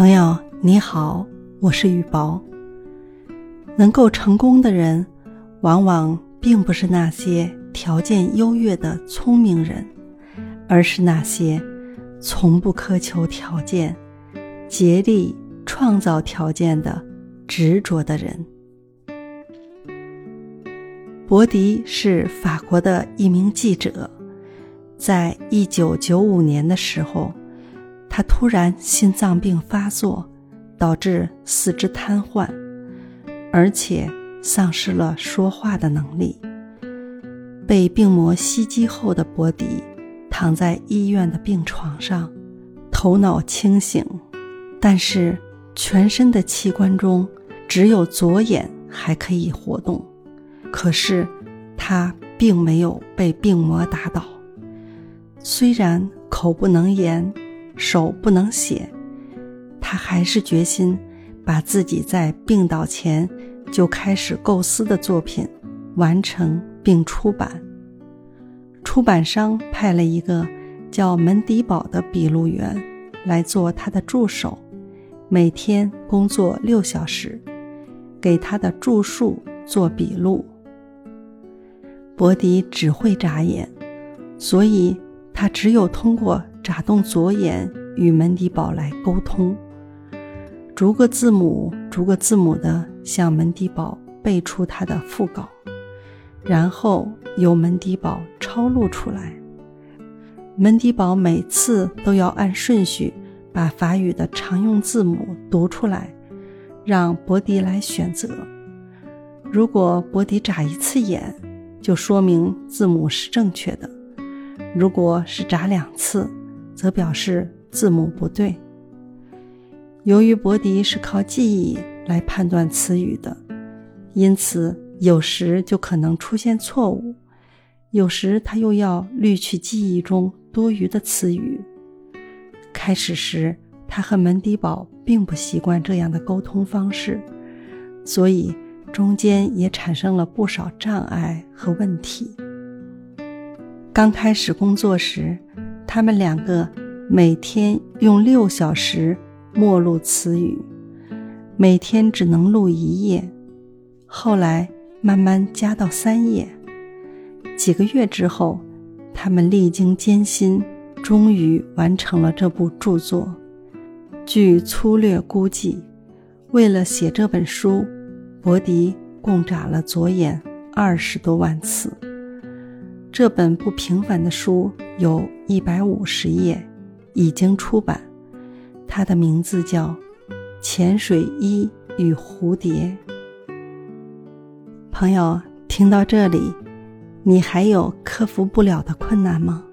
朋友你好，我是雨宝。能够成功的人，往往并不是那些条件优越的聪明人，而是那些从不苛求条件、竭力创造条件的执着的人。伯迪是法国的一名记者，在一九九五年的时候。他突然心脏病发作，导致四肢瘫痪，而且丧失了说话的能力。被病魔袭击后的伯迪躺在医院的病床上，头脑清醒，但是全身的器官中只有左眼还可以活动。可是他并没有被病魔打倒，虽然口不能言。手不能写，他还是决心把自己在病倒前就开始构思的作品完成并出版。出版商派了一个叫门迪堡的笔录员来做他的助手，每天工作六小时，给他的著述做笔录。伯迪只会眨眼，所以他只有通过。眨动左眼与门迪堡来沟通，逐个字母、逐个字母的向门迪堡背出他的副稿，然后由门迪堡抄录出来。门迪堡每次都要按顺序把法语的常用字母读出来，让伯迪来选择。如果伯迪眨一次眼，就说明字母是正确的；如果是眨两次，则表示字母不对。由于伯迪是靠记忆来判断词语的，因此有时就可能出现错误，有时他又要滤去记忆中多余的词语。开始时，他和门迪堡并不习惯这样的沟通方式，所以中间也产生了不少障碍和问题。刚开始工作时。他们两个每天用六小时默录词语，每天只能录一页。后来慢慢加到三页。几个月之后，他们历经艰辛，终于完成了这部著作。据粗略估计，为了写这本书，伯迪共眨了左眼二十多万次。这本不平凡的书有一百五十页，已经出版。它的名字叫《潜水衣与蝴蝶》。朋友，听到这里，你还有克服不了的困难吗？